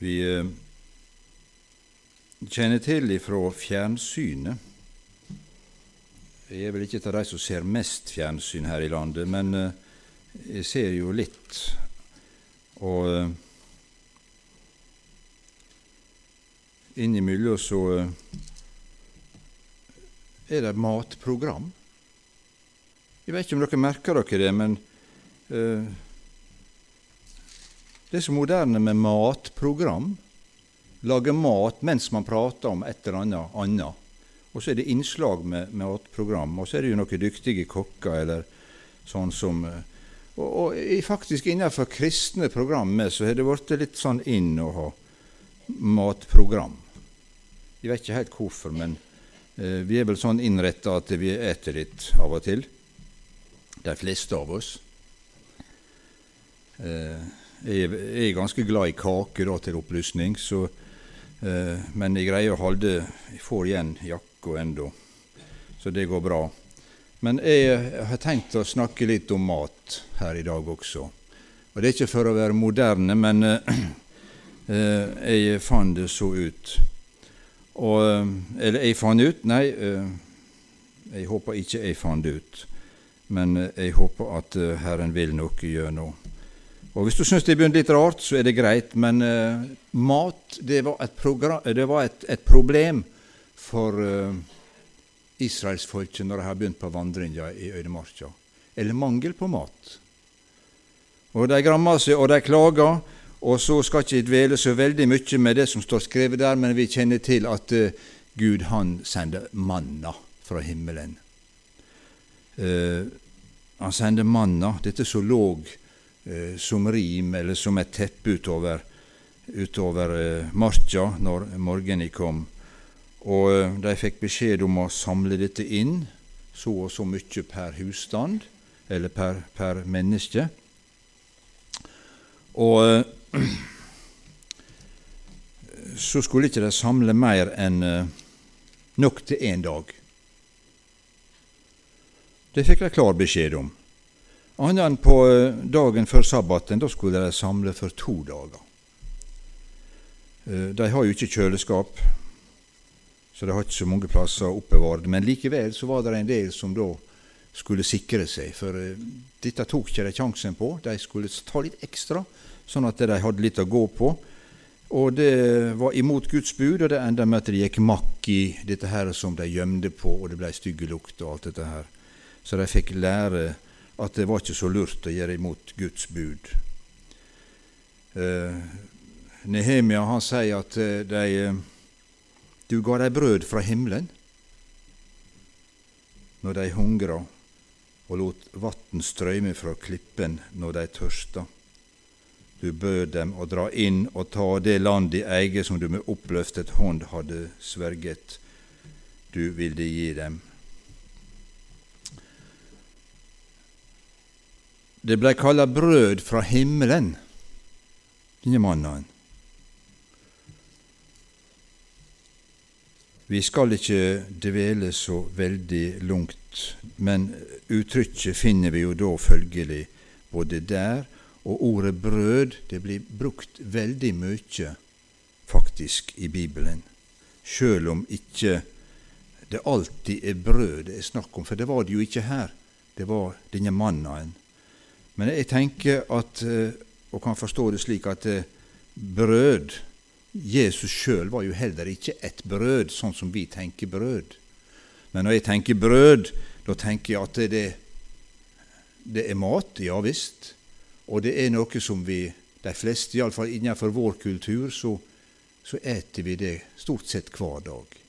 Vi eh, kjenner til ifra fjernsynet Jeg er vel ikke av de som ser mest fjernsyn her i landet, men eh, jeg ser jo litt. Og eh, innimellom så er det matprogram. Jeg vet ikke om dere merker dere det, men det er så moderne med matprogram. Lage mat mens man prater om et eller annet annet. Og så er det innslag med matprogram. Og så er det jo noen dyktige kokker eller sånn som uh, og, og, faktisk innenfor kristne programmer så har det blitt litt sånn inn å ha matprogram. Jeg vet ikke helt hvorfor, men eh, vi er vel sånn innretta at vi eter litt av og til de fleste av oss. Eh, jeg er ganske glad i kake, da, til opplysning, så, eh, men jeg greier å holde Jeg får igjen jakka ennå, så det går bra. Men jeg har tenkt å snakke litt om mat her i dag også. Og Det er ikke for å være moderne, men eh, jeg fant det så ut. Og, eller jeg fant ut Nei, jeg håper ikke jeg fant det ut men eh, jeg håper at eh, Herren vil noe gjøre nå. Og Hvis du syns det begynner litt rart, så er det greit, men uh, mat det var et, det var et, et problem for uh, israelsfolket når de har begynt på vandringa i øydemarka. Eller mangel på mat. Og De grammer seg, og de klager. Og så skal ikke dvele så veldig mye med det som står skrevet der, men vi kjenner til at uh, Gud han sender manna fra himmelen. Uh, han sender manna, dette som lå som rim eller som et teppe utover, utover eh, marka når morgenen kom. Og eh, de fikk beskjed om å samle dette inn, så og så mye per husstand, eller per, per menneske. Og eh, så skulle ikke de samle mer enn eh, nok til én dag. Det fikk de klar beskjed om. Annet enn på eh, dagen før sabbaten, da skulle de samle for to dager. Eh, de har jo ikke kjøleskap, så de har ikke så mange plasser å. Men likevel så var det en del som da skulle sikre seg, for eh, dette tok ikke de sjansen på. De skulle ta litt ekstra, sånn at de hadde litt å gå på. Og det var imot Guds bud, og det enda med at det gikk makk i dette her som de gjemte på, og det ble stygge lukt og alt dette her. Så de fikk lære at det var ikke så lurt å gjøre imot Guds bud. Eh, Nehemia han sier at eh, de, eh, du ga dem brød fra himmelen når de hungra, og lot vann strøyme fra klippen når de tørsta. Du bød dem å dra inn og ta det land de eier som du med oppløftet hånd hadde sverget. Du ville gi dem. Det blei kalla brød fra himmelen, denne mannen. Vi skal ikke dvele så veldig langt, men uttrykket finner vi jo da følgelig både der og ordet brød. Det blir brukt veldig mye, faktisk, i Bibelen, sjøl om ikke det alltid er brød det er snakk om, for det var det jo ikke her. Det var denne mannen men jeg tenker at, eh, og kan forstå det slik, at eh, brød Jesus sjøl var jo heller ikke et brød, sånn som vi tenker brød. Men når jeg tenker brød, da tenker jeg at det, det er mat, ja visst. Og det er noe som vi, de fleste, iallfall innenfor vår kultur, så, så eter vi det stort sett hver dag.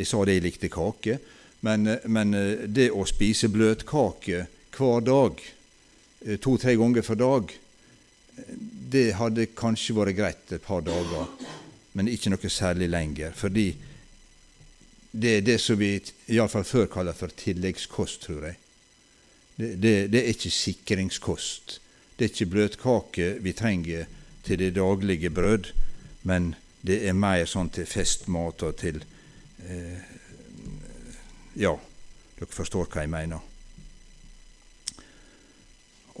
Jeg sa det jeg likte kake, men, men eh, det å spise bløtkake hver dag to-tre ganger for dag, det hadde kanskje vært greit et par dager, men ikke noe særlig lenger. Fordi det er det som vi iallfall før kaller for tilleggskost, tror jeg. Det, det, det, er ikke sikringskost. Det er ikke bløtkake vi trenger til det daglige brød, men det er mer sånn til festmat og til eh, Ja, dere forstår hva jeg mener.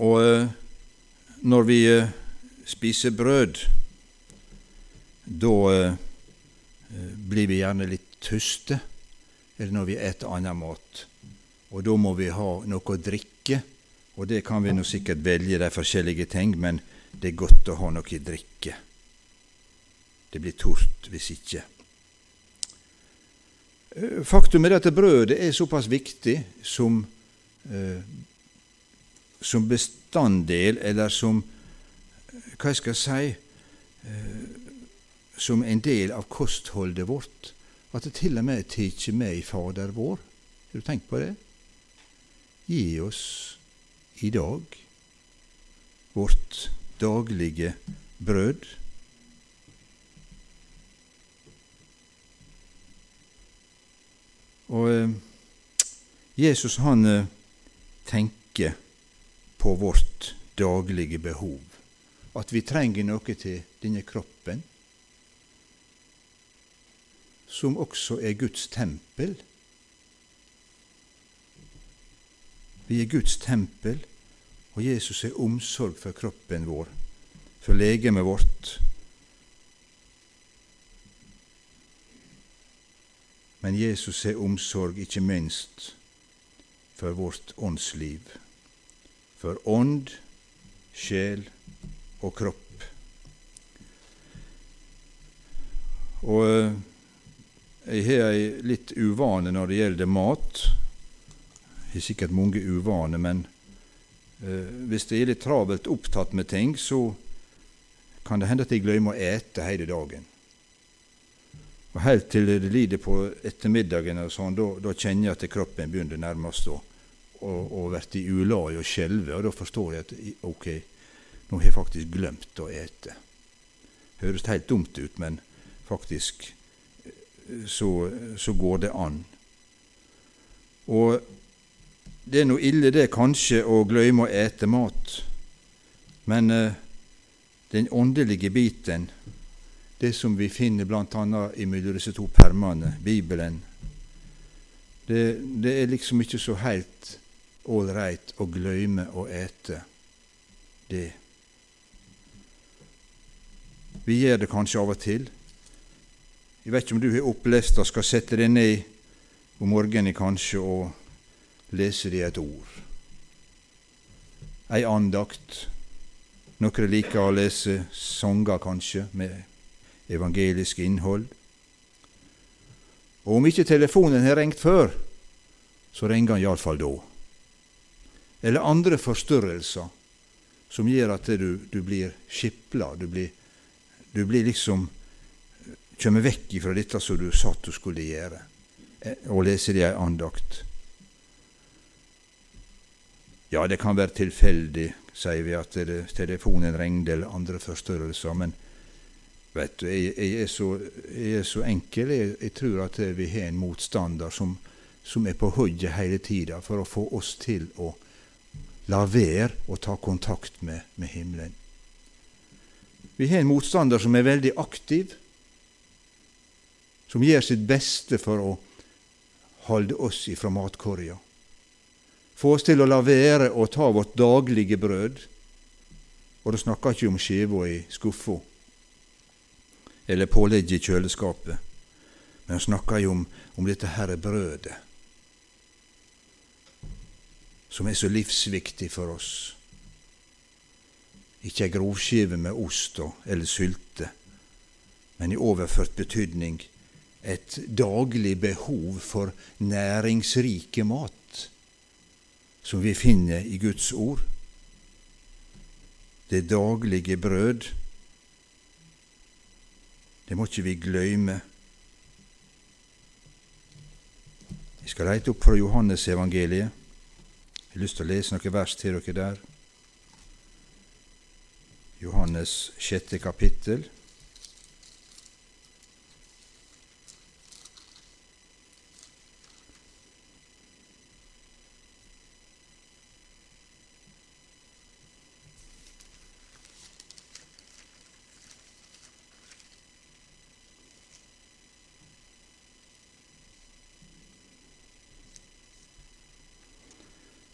Og eh, når vi eh, spiser brød, da eh, blir vi gjerne litt tyste, eller når vi eter annen mat. Og da må vi ha noe å drikke, og det kan vi nå sikkert velge de forskjellige ting, men det er godt å ha noe å drikke. Det blir tort hvis ikke. Faktum er at brødet er såpass viktig som, som bestanddel, eller som Hva jeg skal si eh, Som en del av kostholdet vårt, at det til og med tatt med i Fader vår. Har du tenkt på det? Gi oss i dag vårt daglige brød. Og eh, Jesus han eh, tenker på vårt daglige behov. At vi trenger noe til denne kroppen, som også er Guds tempel. Vi er Guds tempel, og Jesus er omsorg for kroppen vår, for legemet vårt. Men Jesus er omsorg ikke minst for vårt åndsliv, for ånd, sjel og kropp. Og eh, jeg har ei litt uvane når det gjelder mat. Jeg har sikkert mange uvaner, men eh, hvis jeg er litt travelt opptatt med ting, så kan det hende at jeg glemmer å ete hele dagen. Og Helt til det lider på ettermiddagen, og sånn, da kjenner jeg at kroppen begynner nærmest å, å, å bli i ulag og skjelve. Og da forstår jeg at ok, nå har jeg faktisk glemt å ete. Høres helt dumt ut, men faktisk eh, så, så går det an. Og det er nå ille det kanskje å glemme å ete mat, men eh, den åndelige biten det som vi finner bl.a. mellom disse to permene, Bibelen. Det, det, er liksom ikke så helt ålreit å gløyme å ete det. Vi gjør det kanskje av og til. Jeg vet ikke om du har opplest det, skal sette deg ned om morgenen kanskje og lese deg et ord. Ei andakt. Noen liker å lese sanger, kanskje, med evangelisk innhold. Og om ikke telefonen har ringt før, så ringer han iallfall da. Eller andre forstyrrelser som gjør at du, du blir skipla, du du blir liksom kommer vekk ifra dette som du satt du skulle gjøre, eh, og lese i ei andakt. Ja, det kan være tilfeldig, sier vi, at telefonen ringte eller andre forstyrrelser, men Vet du, jeg, jeg, er, så, jeg er, så, enkel. Jeg, jeg, tror at vi har en motstander som, som er på høyde hele tida for å få oss til å la være å ta kontakt med, med himmelen. Vi har en motstander som er veldig aktiv, som gjør sitt beste for å holde oss ifra matkorga. Få oss til å la være å ta vårt daglige brød. Og da snakker jeg ikke om skiva i skuffa eller pålegget i kjøleskapet. Men han snakker jo om, om dette herre brødet, som er så livsviktig for oss. Ikke ei grovskive med ost eller sylte, men i overført betydning et daglig behov for næringsrike mat, som vi finner i Guds ord. Det daglige brød det må ikke vi gløyme. Vi skal leite opp fra Johannes evangeliet. Jeg har lyst til å lese noen vers til dere der. Johannes sjette kapittel.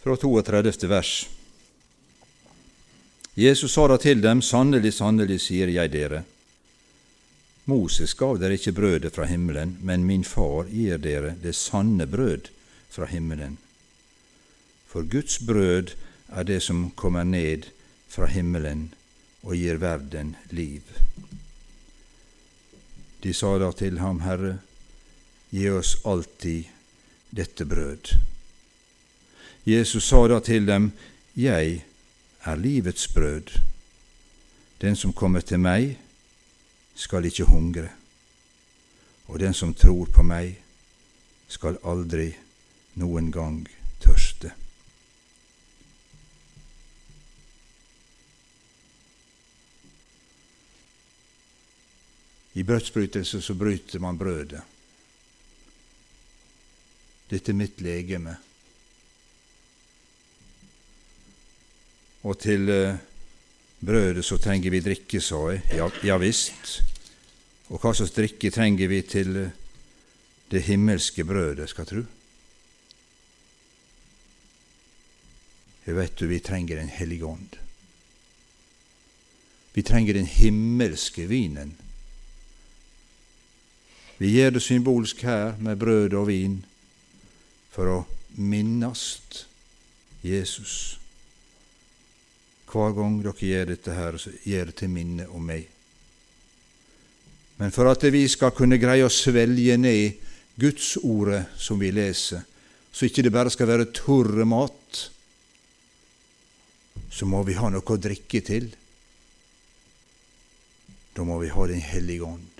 Fra 32. vers. Jesus sa da til dem, sannelig, sannelig, sier jeg dere, Moses gav dere ikke brødet fra himmelen, men min far gir dere det sanne brød fra himmelen. For Guds brød er det som kommer ned fra himmelen og gir verden liv. De sa da til ham, Herre, gi oss alltid dette brød. Jesus sa da til dem, Jeg er livets brød. Den som kommer til meg, skal ikke hungre, og den som tror på meg, skal aldri noen gang tørste. I brødsbrytelse så bryter man brødet. Dette er mitt legeme. Og til uh, brødet så trenger vi drikke, sa jeg. Ja, ja visst. Og hva slags drikke trenger vi til uh, det himmelske brødet, skal tru? Jeg vet du, vi trenger Den hellige ånd. Vi trenger den himmelske vinen vi gjør det symbolsk her med brød og vin for å minnast Jesus. Hver gang dere gjør dette her, så gjør det til minne om meg. Men for at vi skal kunne greie å svelge ned Guds ordet som vi leser, så ikke det bare skal være tørre mat, så må vi ha noe å drikke til. Da må vi ha Den hellige ånd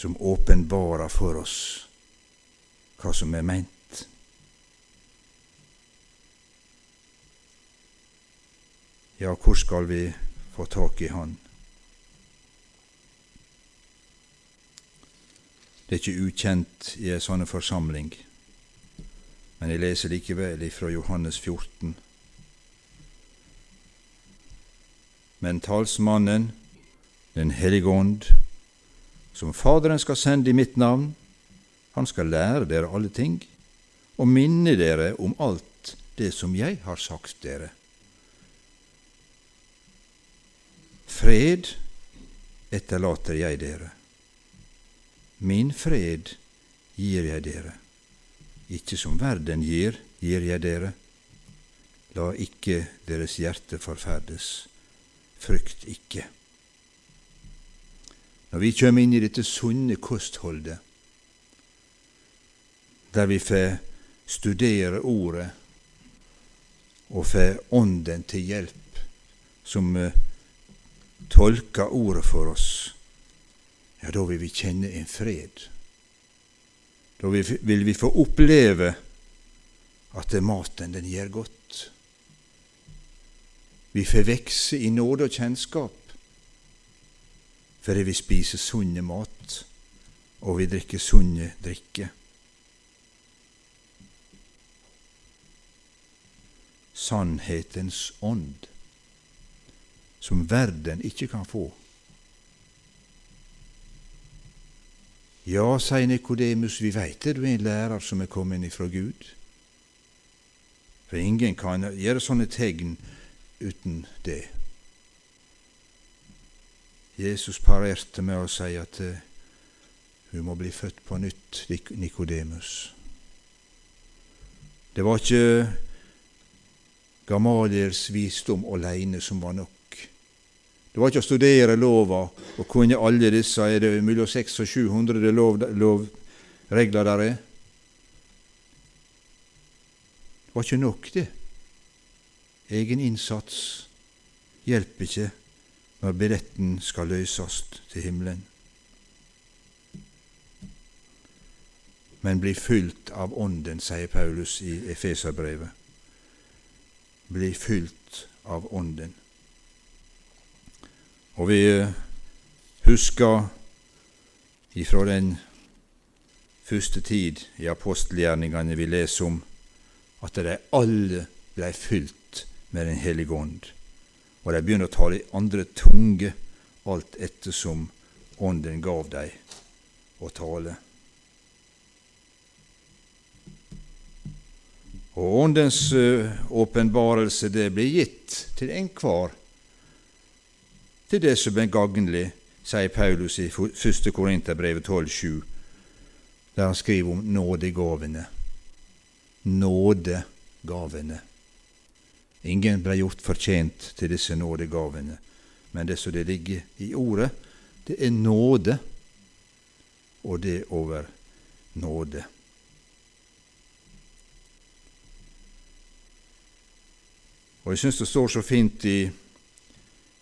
som åpenbarer for oss hva som er meint. Ja, hvor skal vi få tak i Han? Det er ikke ukjent i ei sånn forsamling, men jeg leser likevel fra Johannes 14. Men talsmannen, Den hellige ånd, som Faderen skal sende i mitt navn. Han skal lære dere alle ting og minne dere om alt det som jeg har sagt dere. Fred etterlater jeg dere. Min fred gir jeg dere. Ikke som verden gir, gir jeg dere. La ikke deres hjerte forferdes. Frykt ikke. Når vi kommer inn i dette sunne kostholdet, der vi får studere Ordet og får Ånden til hjelp, som uh, tolker Ordet for oss, ja, da vil vi kjenne en fred. Da vil vi få oppleve at maten, den gjør godt. Vi får vekse i nåde og kjennskap fordi vi spiser sunne mat, og vi drikker sunne drikke. Sannhetens ånd, som verden ikke kan få. Ja, sier Nikodemus, vi veit det, du er en lærer som er kommet ifra Gud. For ingen kan gjøre sånne tegn uten det. Jesus parerte med å si at hun eh, må bli født på nytt, Nikodemus. Det var ikke Gamaliels visdom aleine som var nok. Det var ikke å studere lova og kunne alle disse er det mellom 600 og 700 lov, lovregler der er. Det var ikke nok, det. Egen innsats hjelper ikke når billetten skal løses til himmelen. Men bli fylt av Ånden, sier Paulus i Efeserbrevet. Bli fylt av Ånden. Og vi eh, husker ifra den første tid i apostelgjerningene vi leser om, at de alle ble fylt med Den hellige ånd og de begynner å tale i andre tunge alt ettersom Ånden gav dem å tale. Og Åndens åpenbarelse det blir gitt til enhver til det som er gagnlig, sier Paulus i 1. Korinterbrevet 12,7, der han skriver om nådegavene. Nådegavene. Ingen ble gjort fortjent til disse nådegavene, men det som det ligger i ordet, det er nåde, og det over nåde. Og Jeg syns det står så fint i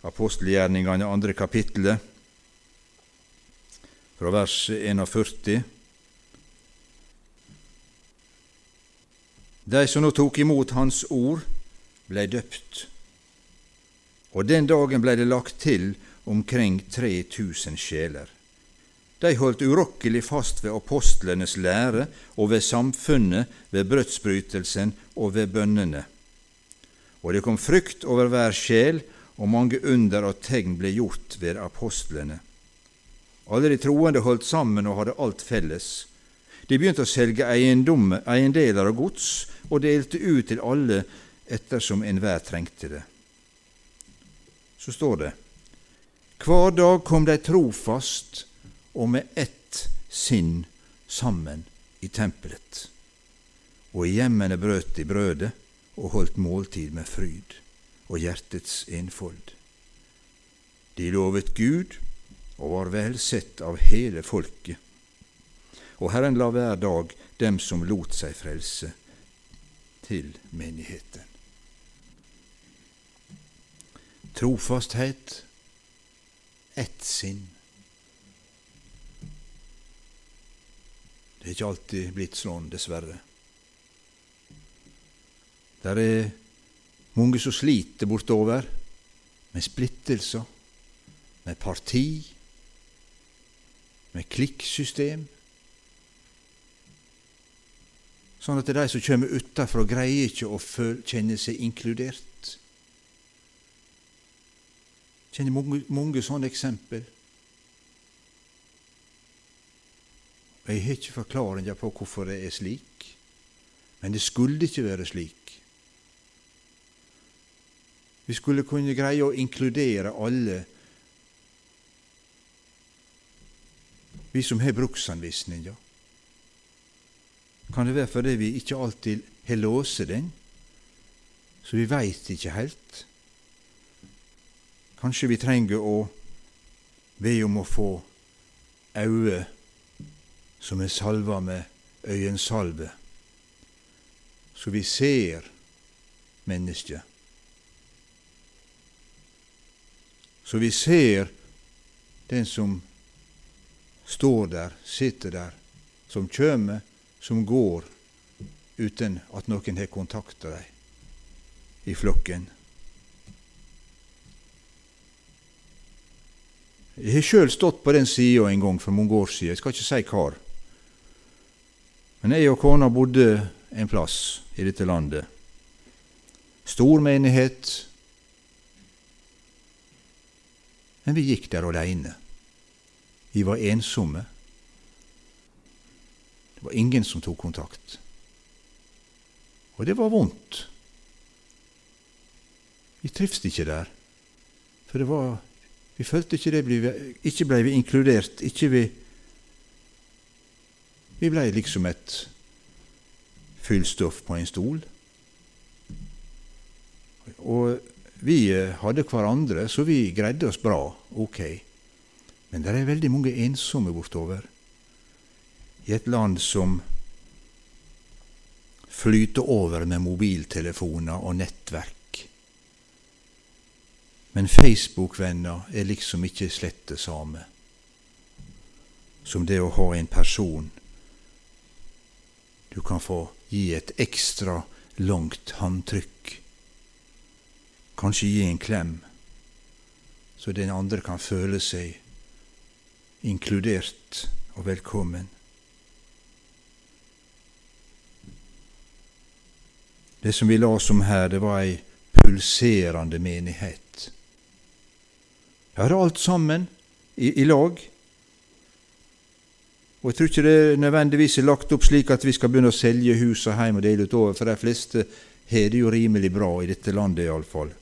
apostelgjerningene, andre kapittelet, fra vers 41. De som nå tok imot Hans ord, blei døpt, og den dagen blei det lagt til omkring 3000 sjeler. De holdt urokkelig fast ved apostlenes lære og ved samfunnet, ved brødsbrytelsen og ved bønnene. Og det kom frykt over hver sjel, og mange under og tegn ble gjort ved apostlene. Alle de troende holdt sammen og hadde alt felles. De begynte å selge eiendeler og gods og delte ut til alle ettersom enhver trengte det. Så står det:" Hver dag kom de trofast og med ett sinn sammen i tempelet, og i hjemmene brøt de brødet og holdt måltid med fryd og hjertets enfold. De lovet Gud og var vel sett av hele folket, og Herren la hver dag dem som lot seg frelse, til menigheten. Trofasthet, ett sinn. Det er ikke alltid blitt sånn, dessverre. Der er mange som sliter bortover med splittelser, med parti, med klikksystem. Sånn at de som kommer utenfra, greier ikke å kjenne seg inkludert. Jeg kjenner mange, mange sånne eksempel. Jeg har ikke forklaringer på hvorfor det er slik, men det skulle ikke være slik. Vi skulle kunne greie å inkludere alle, vi som har bruksanvisninga. Kan det være fordi vi ikke alltid har låst den, så vi veit ikke helt? Kanskje vi trenger å be om å få øyne som er salva med øyensalve, så vi ser mennesket. Så vi ser den som står der, sitter der, som kjem, som går, uten at noen har kontakta dem i flokken. Jeg har sjøl stått på den sida en gang for mange år siden, jeg skal ikke si hvor. Men jeg og kona bodde en plass i dette landet. Stor menighet, Men vi gikk der aleine. Vi var ensomme. Det var ingen som tok kontakt. Og det var vondt. Vi trivdes ikke der. For det var Vi følte ikke det Ikke blei vi inkludert. Ikke vi Vi blei liksom et fyllstoff på en stol. Og vi eh, hadde hverandre, så vi greide oss bra, ok. Men det er veldig mange ensomme bortover. I et land som flyter over med mobiltelefoner og nettverk. Men Facebook-venner er liksom ikke slett det samme som det å ha en person du kan få gi et ekstra langt håndtrykk Kanskje gi en klem, så den andre kan føle seg inkludert og velkommen. Det som vi la oss om her, det var ei pulserende menighet. Jeg hadde alt sammen i, i, lag. Og Jeg tror ikke det nødvendigvis er lagt opp slik at vi skal begynne å selge hus og hjem og dele ut over, for de fleste har det jo rimelig bra i dette landet iallfall.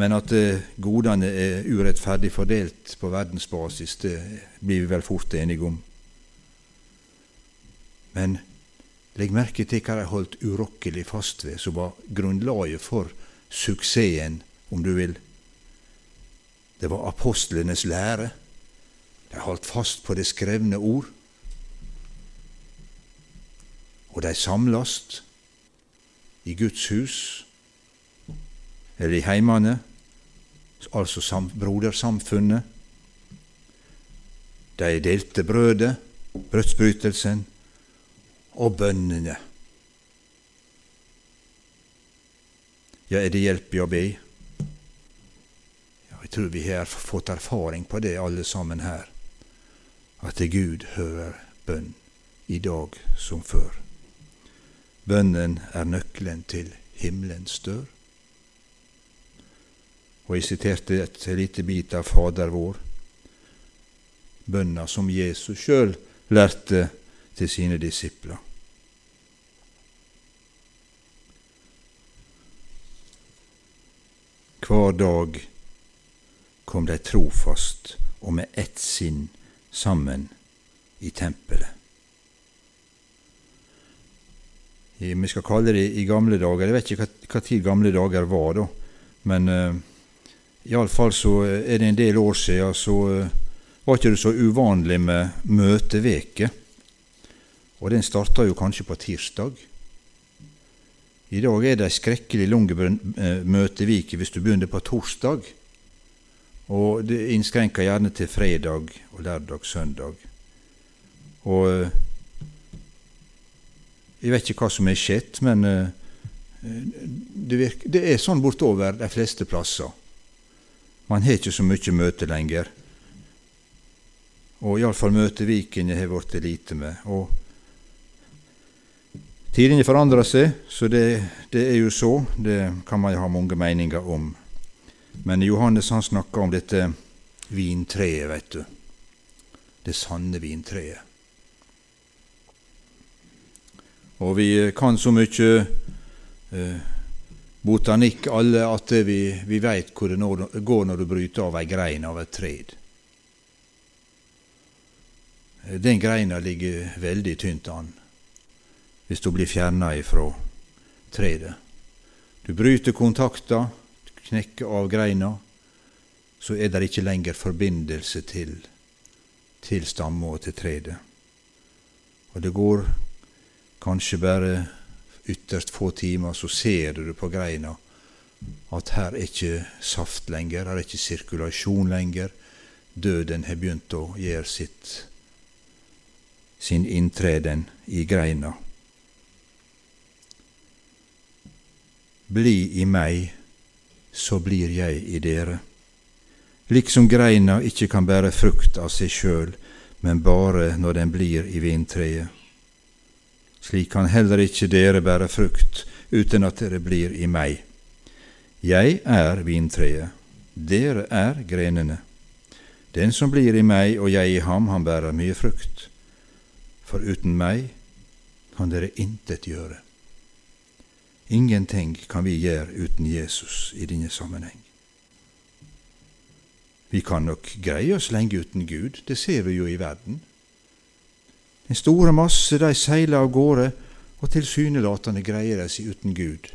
Men at eh, godene er urettferdig fordelt på verdensbasis, det blir vi vel fort enige om. Men legg merke til hva de holdt urokkelig fast ved, som var grunnlaget for suksessen, om du vil. Det var apostlenes lære. De holdt fast på det skrevne ord. Og de samlast i Guds hus, eller i heimane, altså brodersamfunnet. De delte brødet, brødsbrytelsen og bønnene. Ja, er det hjelp i å be? Jeg tror vi har fått erfaring på det, alle sammen her, at Gud hører bønn i dag som før. Bønnen er nøkkelen til himmelens dør. Og jeg siterte et lite bit av Fader vår, bønna som Jesus sjøl lærte til sine disipler. Hver dag kom de trofast og med ett sinn sammen i tempelet. Vi skal kalle det i gamle dager. Jeg vet ikke hva tid gamle dager var, da. Men uh, iallfall så er det en del år siden så uh, var ikke det så uvanlig med møteveke. Og den starta jo kanskje på tirsdag. I dag er det ei skrekkelig lang uh, møtevike hvis du begynner på torsdag. Og det innskrenker gjerne til fredag og lørdag, søndag. Og jeg vet ikke hva som er skjedd, men eh, det, virker, det er sånn bortover de fleste plasser. Man har ikke så mye møte lenger. Og iallfall møteviken har blitt lite med. Og Tidene forandrer seg, så det, det, er jo så. Det kan man jo ha mange meninger om. Men Johannes han snakker om dette vintreet, vet du. Det sanne vintreet. Og vi kan så mye eh, botanikk alle at vi, vi veit hvor det går når du bryter av ei grein av et tred. Den greina ligger veldig tynt an hvis du blir fjerna ifra treet. Du bryter kontakta, knekker av greina, så er det ikke lenger forbindelse til, til stamma og til treet. Og det går kanskje bare ytterst få timer, så ser du på greina at her er ikke saft lenger, her er ikke sirkulasjon lenger. Døden har begynt å gjøre sitt, sin inntreden i greina. Bli i meg, så blir jeg i dere. Liksom greina ikke kan bære frukt av seg sjøl, men bare når den blir i vintreet. Slik kan heller ikke dere bære frukt uten at dere blir i meg. Jeg er vintreet, dere er grenene. Den som blir i meg og jeg i ham, han bærer mye frukt. For uten meg kan dere intet gjøre. Ingenting kan vi gjøre uten Jesus i denne sammenheng. Vi kan nok greie oss lenge uten Gud, det ser vi jo i verden. En store masse de seiler av gårde, og tilsynelatende greier de seg uten Gud.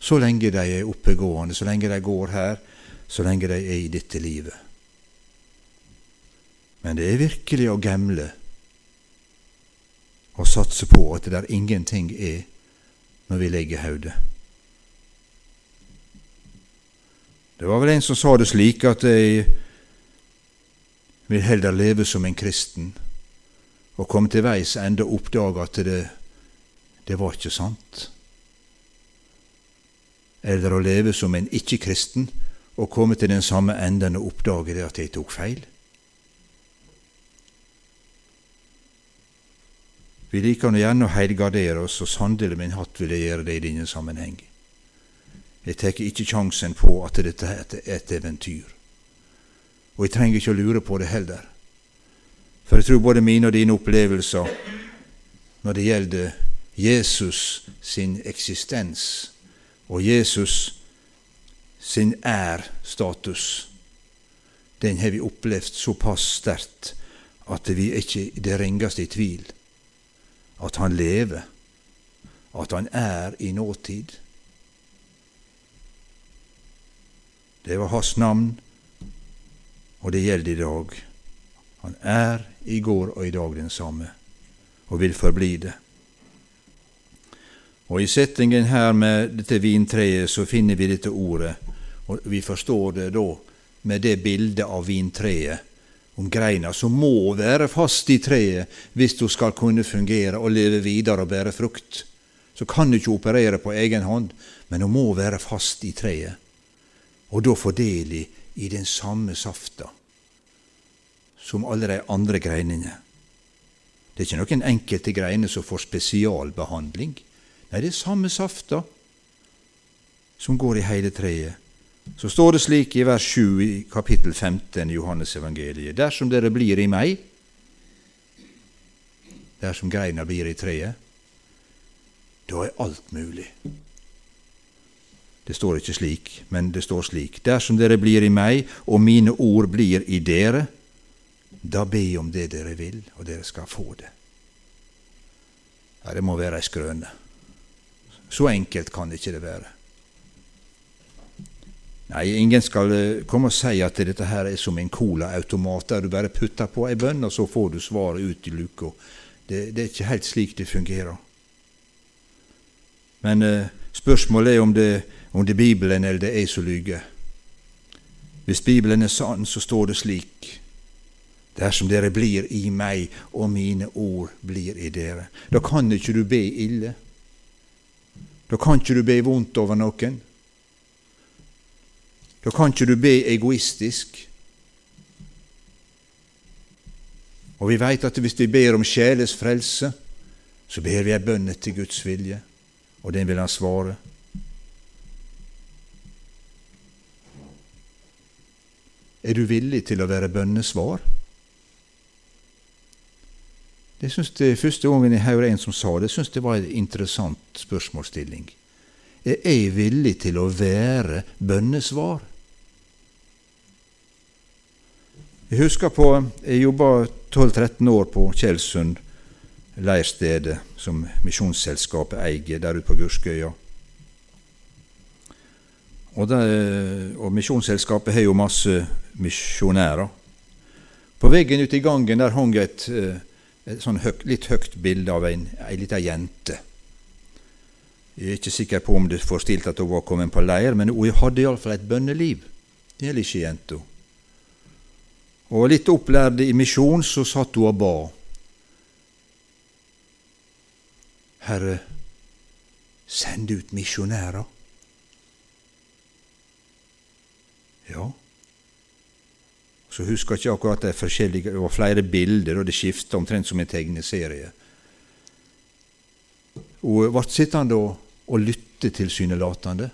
Så lenge de er oppegående, så lenge de går her, så lenge de er i dette livet. Men det er virkelig å gemle og satse på at det der ingenting er når vi legger hodet. Det var vel en som sa det slik at jeg vil heller leve som en kristen og kom til veis ende og oppdaga at det, det var ikke sant. Eller å leve som en ikke-kristen og komme til den samme enden og oppdage det at jeg tok feil. Vi liker nå gjerne å heilgardere oss, og sannelig min hatt vil jeg gjøre det i denne sammenheng. Jeg tar ikke sjansen på at dette er et eventyr, og jeg trenger ikke å lure på det heller. For jeg tror både mine og dine opplevelser når det gjelder Jesus sin eksistens og Jesus sin er-status, den har vi opplevd såpass sterkt at vi ikke det ringeste i tvil at han lever, at han er i nåtid. Det var hans navn, og det gjelder i dag. Han er i går og i dag den samme, og vil forbli det. Og I settingen her med dette vintreet så finner vi dette ordet, og vi forstår det da med det bildet av vintreet om greina som må være fast i treet hvis du skal kunne fungere og leve videre og bære frukt. Så kan du ikke operere på egen hånd, men hun må være fast i treet, og da få del i, i den samme safta som alle de andre greinene. Det er ikke noen enkelte greiner som får spesialbehandling. Nei, det er samme safta som går i hele treet. Så står det slik i vers 7 i kapittel 15 i Johannes evangeliet. Dersom dere blir i meg, dersom greina blir i treet, da er alt mulig. Det står ikke slik, men det står slik. Dersom dere blir i meg, og mine ord blir i dere, da be om det dere vil, og dere skal få det. Ja, Det må være ei skrøne. Så enkelt kan ikke det være. Nei, ingen skal eh, komme og si at dette her er som en colaautomat der du bare putter på ei bønn, og så får du svaret ut i luka. Det, det, er ikke helt slik det fungerer. Men eh, spørsmålet er om det, om det er Bibelen eller det er som lyver. Hvis Bibelen er sann, så står det slik Dersom dere blir i meg, og mine ord blir i dere. Da kan ikke du be ille. Da kan ikke du be vondt over noen. Da kan ikke du be egoistisk. Og vi veit at hvis vi ber om sjeles frelse, så ber vi ei bønn etter Guds vilje, og den vil Han svare. Er du villig til å være bønnesvar? Det synes det Første gangen jeg hører en som sa det, syns det var en interessant spørsmålsstilling. Er jeg villig til å være bønnesvar? Jeg husker på Jeg jobba 12-13 år på Tjeldsund leirstedet som Misjonsselskapet eier der ute på Gurskøya. Og, og Misjonsselskapet har jo masse misjonærer. På veggen ute i gangen der hang et, eh, et sånn høy, litt høyt bilde av ei, lita jente. Jeg er ikke sikker på om det forstilte at hun var kommet på leir, men hun hadde iallfall et bønneliv. Det gjelder ikke jenta. Og litt opplærd i misjon, så satt hun og ba. Herre, send ut misjonærer. Ja. Så husker jeg ikke akkurat de forskjellige Det var flere bilder, og det skifta omtrent som en tegneserie. Hun ble sittende og lytte tilsynelatende.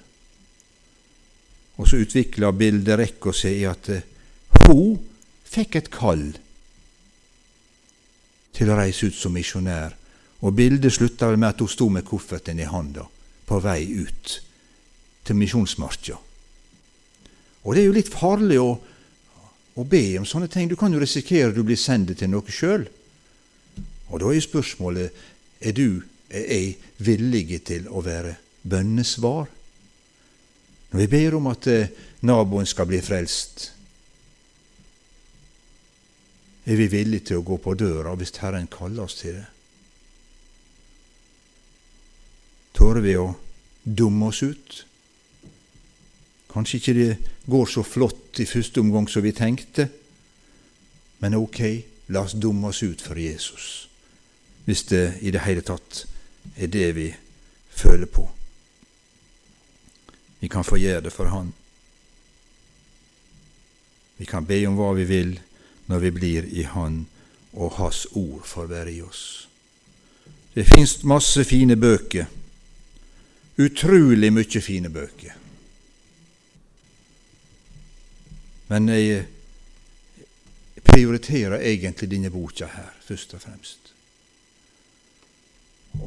Og så utvikla bilderekka seg i at hun fikk et kall til å reise ut som misjonær, og bildet slutta vel med at hun sto med kofferten i handa på vei ut til misjonsmarka. Og det er jo litt farlig å, å, be om sånne ting. Du kan jo risikere at du blir sendt til noe sjøl. Og da er spørsmålet er du, er jeg, villige til å være bønnesvar? Når vi ber om at eh, naboen skal bli frelst, er vi villige til å gå på døra hvis Herren kaller oss til det? Tør vi å dumme oss ut? Kanskje ikke det går så flott i første omgang som vi tenkte, men ok, la oss dumme oss ut for Jesus, hvis det i det hele tatt er det vi føler på. Vi kan få gjøre det for Han. Vi kan be om hva vi vil, når vi blir i Han, og Hans ord får være i oss. Det fins masse fine bøker. Utrolig mye fine bøker. Men jeg prioriterer egentlig denne boka her, først og fremst.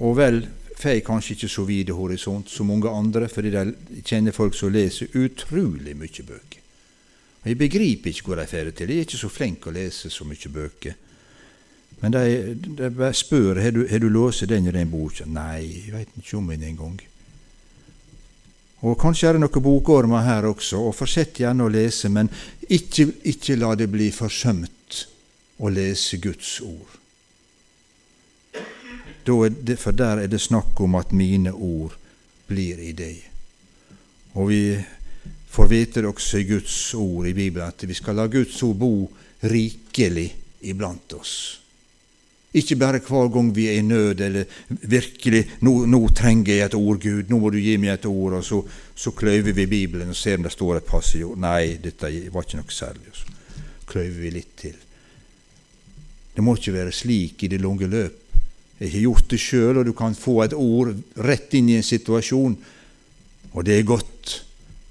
Og vel, får kanskje ikke så vid horisont som mange andre, fordi de kjenner folk som leser utrolig mye bøker. Og Jeg begriper ikke hvor de får det til. Jeg er ikke så flink å lese så mye bøker. Men de, de spør har du, har du lest den og den boka. Nei, jeg veit ikke om den engang. Og kanskje er det noen bokormer her også, og fortsett gjerne å lese, men ikke, ikke la det bli forsømt å lese Guds ord. Det, for der er det snakk om at mine ord blir i deg. Og vi får vite det også i Guds ord i Bibelen at vi skal la Guds ord bo rikelig iblant oss. Ikke bare hver gang vi er i nød, eller virkelig nå, nå, trenger jeg et ord, Gud, nå må du gi meg et ord, og så, så kløyver vi Bibelen og ser om det står et passe ord. Nei, dette var ikke noe særlig. Så kløyver vi litt til. Det må ikke være slik i det lange løp. Jeg har gjort det sjøl, og du kan få et ord rett inn i en situasjon, og det er godt.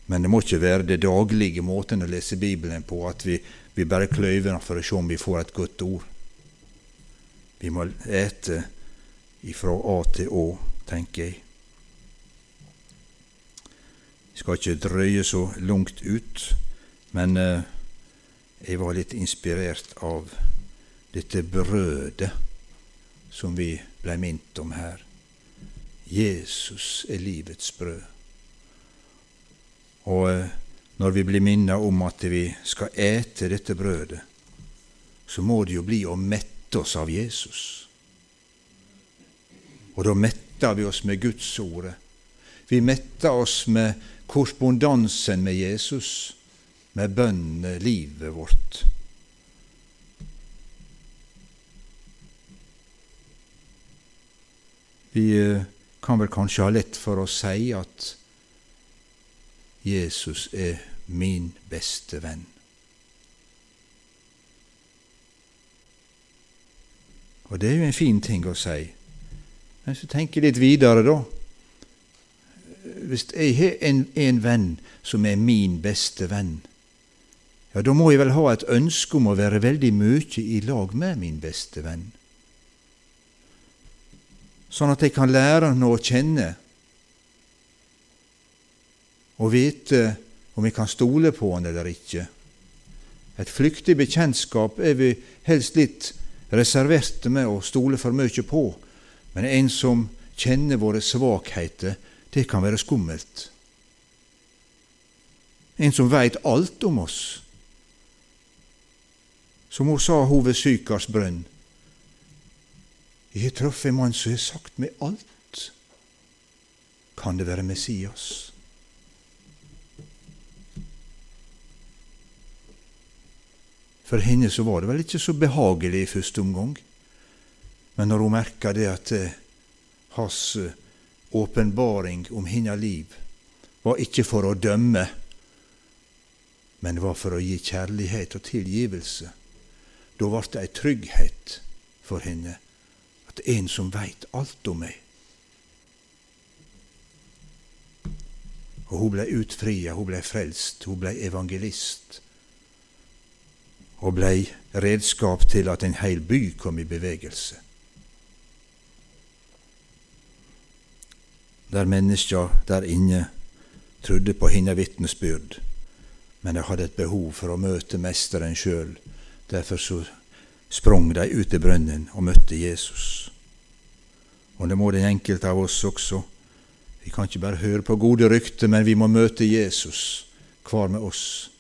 Men det må ikke være det daglige måten å lese Bibelen på, at vi, vi bare kløyver den for å se om vi får et godt ord. Vi må ete ifra A til Å, tenker jeg. Vi skal ikke drøye så langt ut, men eh, jeg var litt inspirert av dette brødet som vi blei minnet om her. Jesus er livets brød. Og eh, når vi blir minnet om at vi skal ete dette brødet, så må det jo bli å mette oss av Jesus. Og da metter vi oss med Guds ordet. Vi metter oss med korrespondansen med Jesus, med bønnene, livet vårt. Vi eh, kan vel kanskje ha lett for å si at Jesus er min beste venn. Og det er jo en fin ting å si. Men du tenker litt videre, da Hvis jeg har en, en venn som er min beste venn, ja, da må jeg vel ha et ønske om å være veldig mye i lag med min beste venn. Sånn at jeg kan lære han å kjenne og vite om jeg kan stole på han eller ikke. Et flyktig bekjentskap er vi helst litt reserverte med å stole for mye på, men en som kjenner våre svakheter, det kan være skummelt. En som veit alt om oss. Som hun sa, hun ved Sykars brønn. Jeg har truffet en mann som har sagt meg alt. Kan det være Messias? For henne så var det vel ikke så behagelig i første omgang. Men når hun merka det at eh, hans eh, åpenbaring om hennes liv var ikke for å dømme, men var for å gi kjærlighet og tilgivelse, da ble det ei trygghet for henne at en som veit alt om meg Og hun blei utfria, hun blei frelst, hun blei evangelist og blei redskap til at en hel by kom i bevegelse. Der menneska der inne trodde på hennes vitnesbyrd, men de hadde et behov for å møte Mesteren sjøl. Derfor så sprang de ut i brønnen og møtte Jesus. Og det må den enkelte av oss også. Vi kan ikke bare høre på gode rykter, men vi må møte Jesus, hver med oss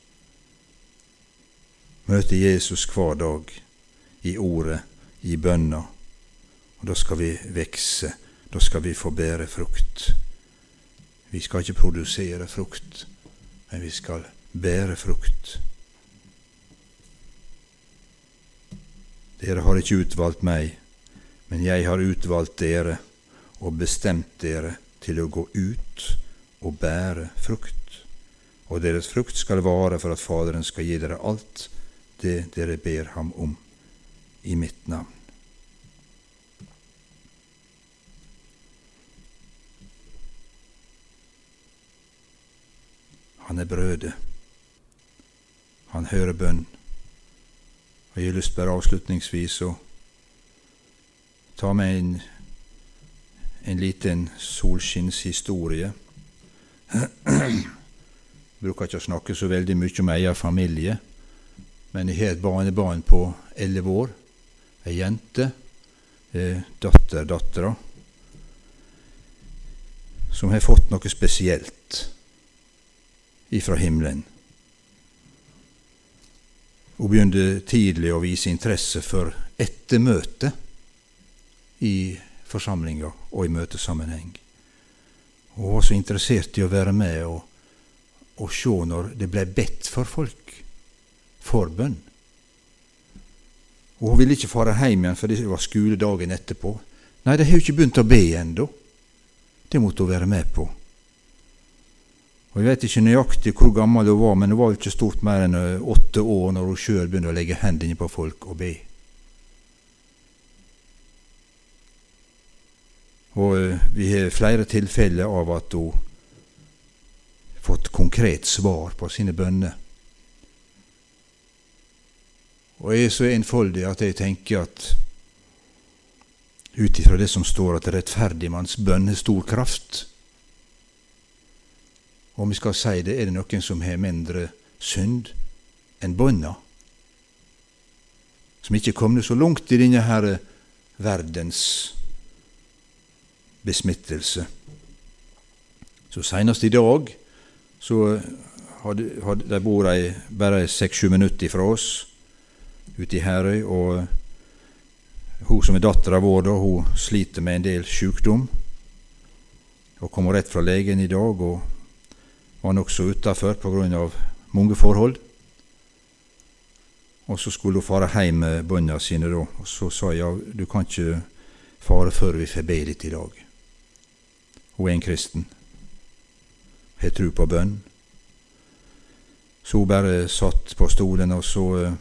møte Jesus hver dag i ordet, i bønna. Og da skal vi vekse, da skal vi få bære frukt. Vi skal ikke produsere frukt, men vi skal bære frukt. Dere har ikke utvalgt meg, men jeg har utvalgt dere og bestemt dere til å gå ut og bære frukt. Og deres frukt skal vare for at Faderen skal gi dere alt det dere ber ham om i mitt navn. Han er brødet. Han hører bønn. Og Jeg har lyst bare avslutningsvis å ta med en, en liten solskinnshistorie. Bruker ikke å snakke så veldig mye om egen familie, men jeg har et barnebarn på elleve år, ei jente, eh, datterdattera, som har fått noe spesielt ifra himmelen. Hun begynte tidlig å vise interesse for ettermøte i forsamlinga og i møtesammenheng. Hun var så interessert i å være med og, og se når det ble bedt for folk, for bønn. Og Hun ville ikke fare hjem igjen, for det var skoledagen etterpå. Nei, de har jo ikke begynt å be ennå. Det måtte hun være med på. Og Jeg vet ikke nøyaktig hvor gammel hun var, men hun var ikke stort mer enn eh, åtte år når hun sjøl begynte å legge hendene på folk og be. Og eh, vi har flere tilfeller av at hun fått konkret svar på sine bønner. Og jeg er så enfoldig at jeg tenker at ut ifra det som står at rettferdigmanns bønn har stor kraft Om vi skal si det, er det noen som har mindre synd enn bønna? Som ikke er kommet så langt i denne her verdens besmittelse. Så Senest i dag så hadde, hadde de bor bare seks-sju minutter fra oss ute i Herøy. og Hun som er dattera vår, da, hun sliter med en del sykdom. Og kommer rett fra legen i dag og var nokså utafor pga. mange forhold. Og så skulle hun fare hjem med bøndene sine da. Og så sa jeg du kan ikke fare før vi får be litt i dag. Hun er en kristen. Har tro på bønn. Så hun bare satt på stolen, og så uh,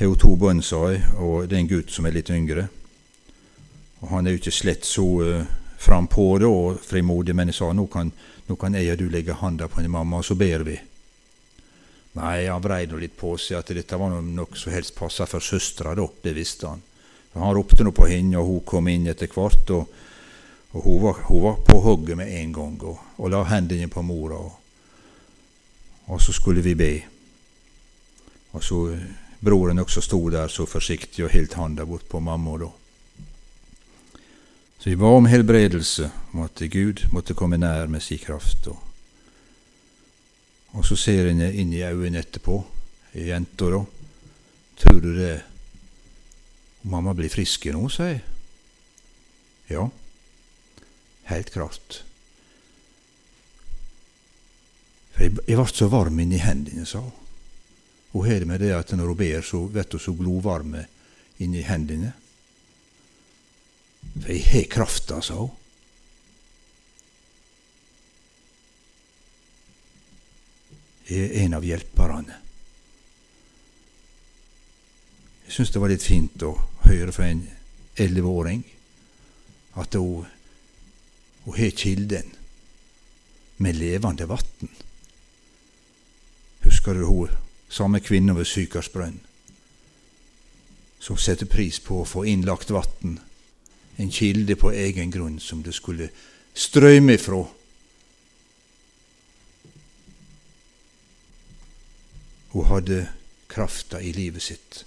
har hun to bønn, sa jeg, og det er en gutt som er litt yngre. Og Han er jo ikke slett så uh, frampå da, og frimodig, men jeg sa nå kan, nå kan jeg og du legge handa på din mamma, og så ber vi. Nei, han vrei nå litt på seg at dette var noe som helst passa for søstera, det visste han. Han ropte nå på henne, og hun kom inn etter hvert. og og hun var, hun var på hugget med en gang og, og la hendene på mora. Og, og, så skulle vi be. Og så eh, Broren også sto der så forsiktig og holdt handa bort på mamma da. Så vi ba om helbredelse, om at Gud måtte komme nær med sin kraft. Og, og så ser en inn i øynene etterpå, i jenta da. Tror du det Mamma blir frisk nå, sier jeg. Ja helt klart. For jeg, jeg ble så varm inni hendene, sa hun. Hun har det med det at når hun ber, så blir hun så glovarme inni hendene. For jeg har krafta, sa hun. Jeg er en av hjelperne. Jeg syns det var litt fint å høre fra en elleveåring at hun hun har kilden med levende vann. Husker du hun samme kvinna ved Sykersbrønn som setter pris på å få innlagt vann, en kilde på egen grunn som det skulle strømme ifra. Hun hadde krafta i livet sitt.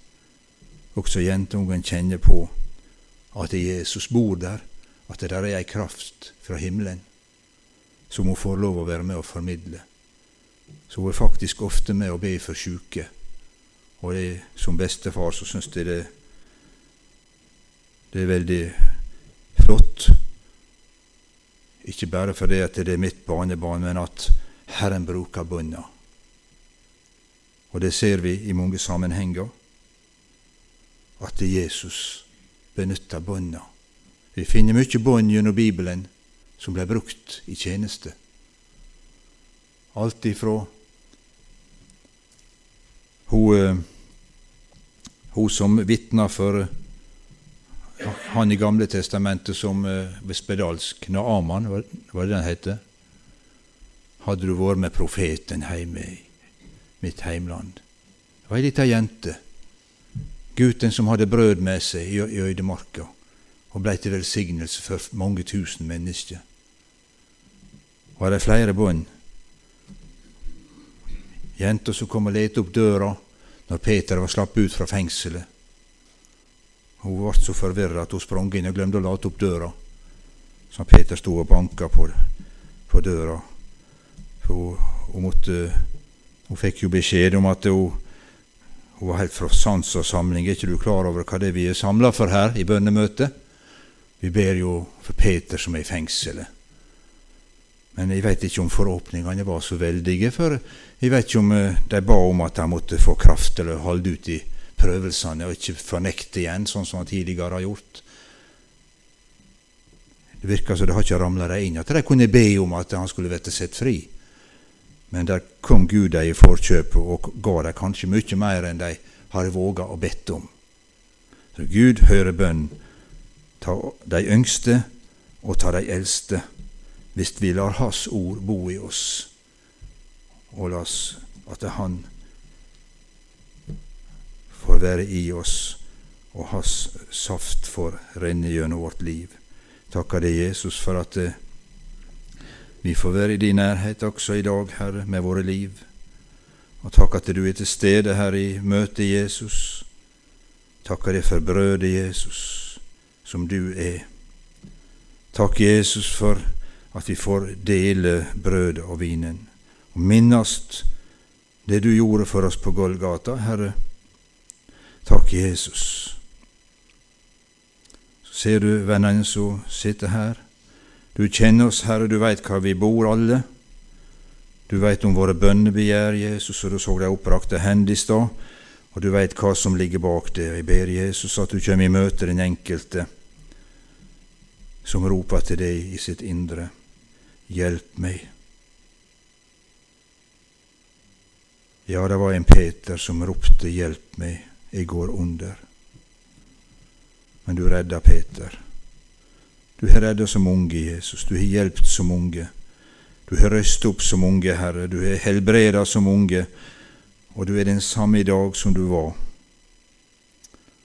Også jentungen kjenner på at Jesus bor der at det der er ei kraft fra himmelen som hun får lov å være med å formidle. Så hun er faktisk ofte med å be for sjuke. Og jeg, som bestefar så syns jeg det, det er veldig flott. Ikke bare fordi at det er mitt barnebarn, men at Herren bruker bønna. Og det ser vi i mange sammenhenger, at Jesus benytter bønna vi finner mye bånd gjennom Bibelen som ble brukt i tjeneste. Alt ifra hun, eh, hun som vitna for han i Gamle testamentet som ved spedalsk Naaman, hva det den heter? Hadde du vært med profeten hjemme i mitt heimland? Det var ei lita jente, gutten som hadde brød med seg i, øydemarka og blei til velsignelse for mange tusen mennesker. Var det er flere bånd. Jenta som kom og lette opp døra når Peter var slapp ut fra fengselet. Hun ble så forvirra at hun sprang inn og glemte å late opp døra. Så Peter sto og banka på, på døra. Hun, hun, måtte, hun fikk jo beskjed om at hun, hun var helt fra sans og samling. Er ikke du klar over hva det er vi er samla for her i bønnemøtet? Vi ber jo for Peter som er i fengselet. Men jeg veit ikke om forhåpningene var så veldige, for jeg veit ikke om eh, de ba om at de måtte få kraft til å holde ut i prøvelsene og ikke fornekte igjen, sånn som han tidligere har gjort. Det virker som det har ikke ramla dem inn at de kunne be om at han skulle bli satt fri. Men der kom Gud dem i forkjøpet og ga dem kanskje mye mer enn de har våga å bedt om. Så Gud hører bønn. Ta de yngste og ta de eldste hvis vi lar Hans ord bo i oss, og la oss at Han får være i oss, og Hans saft får renne gjennom vårt liv. Takker deg, Jesus, for at eh, vi får være i din nærhet også i dag, Herre, med våre liv. Og takk at du er til stede her i møtet, Jesus. Takker deg for brødet, Jesus, som du er. Takk, Jesus, for at vi får dele brødet og vinen, og minnast det du gjorde for oss på Golgata, Herre. Takk, Jesus. Så ser du vennene som sitter her. Du kjenner oss, Herre, du veit hva vi bor alle. Du veit om våre bønnebegjær, Jesus, og du så de opprakte hendene i stad, og du veit hva som ligger bak det. Jeg ber Jesus at du kommer i møte den enkelte som roper til deg i sitt indre. Hjelp meg. Ja, det var en Peter som ropte Hjelp meg, jeg går under. Men du redda Peter. Du har redda så mange, Jesus. Du har hjulpet så mange. Du har røst opp så mange, Herre. Du har helbreda så mange. Og du er den samme i dag som du var.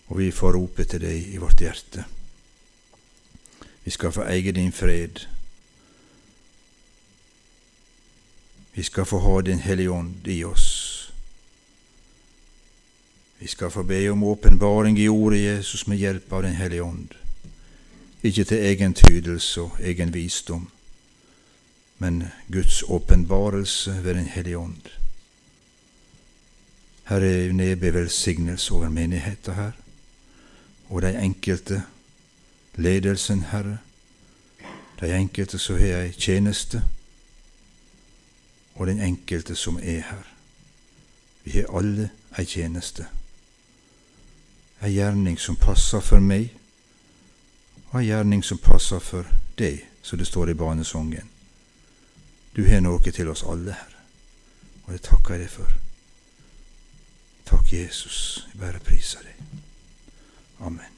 Og vi får rope til deg i vårt hjerte. Vi skal få eie din fred. Vi skal få ha Din hellige ånd i oss. Vi skal få be om åpenbaring i ordet Jesus med hjelp av Den hellige ånd. Ikke til egen tydelse og egen visdom, men Guds åpenbarelse ved Den hellige ånd. Her er nebe velsignelse over menigheten her, og de enkelte, ledelsen, Herre, de enkelte som har ei tjeneste og den enkelte som er her. Vi har alle ei tjeneste, ei gjerning som passer for meg, og ei gjerning som passer for deg, som det står i barnesongen. Du har noe til oss alle, her, og det takker jeg deg for. Takk, Jesus. Jeg bare priser deg. Amen.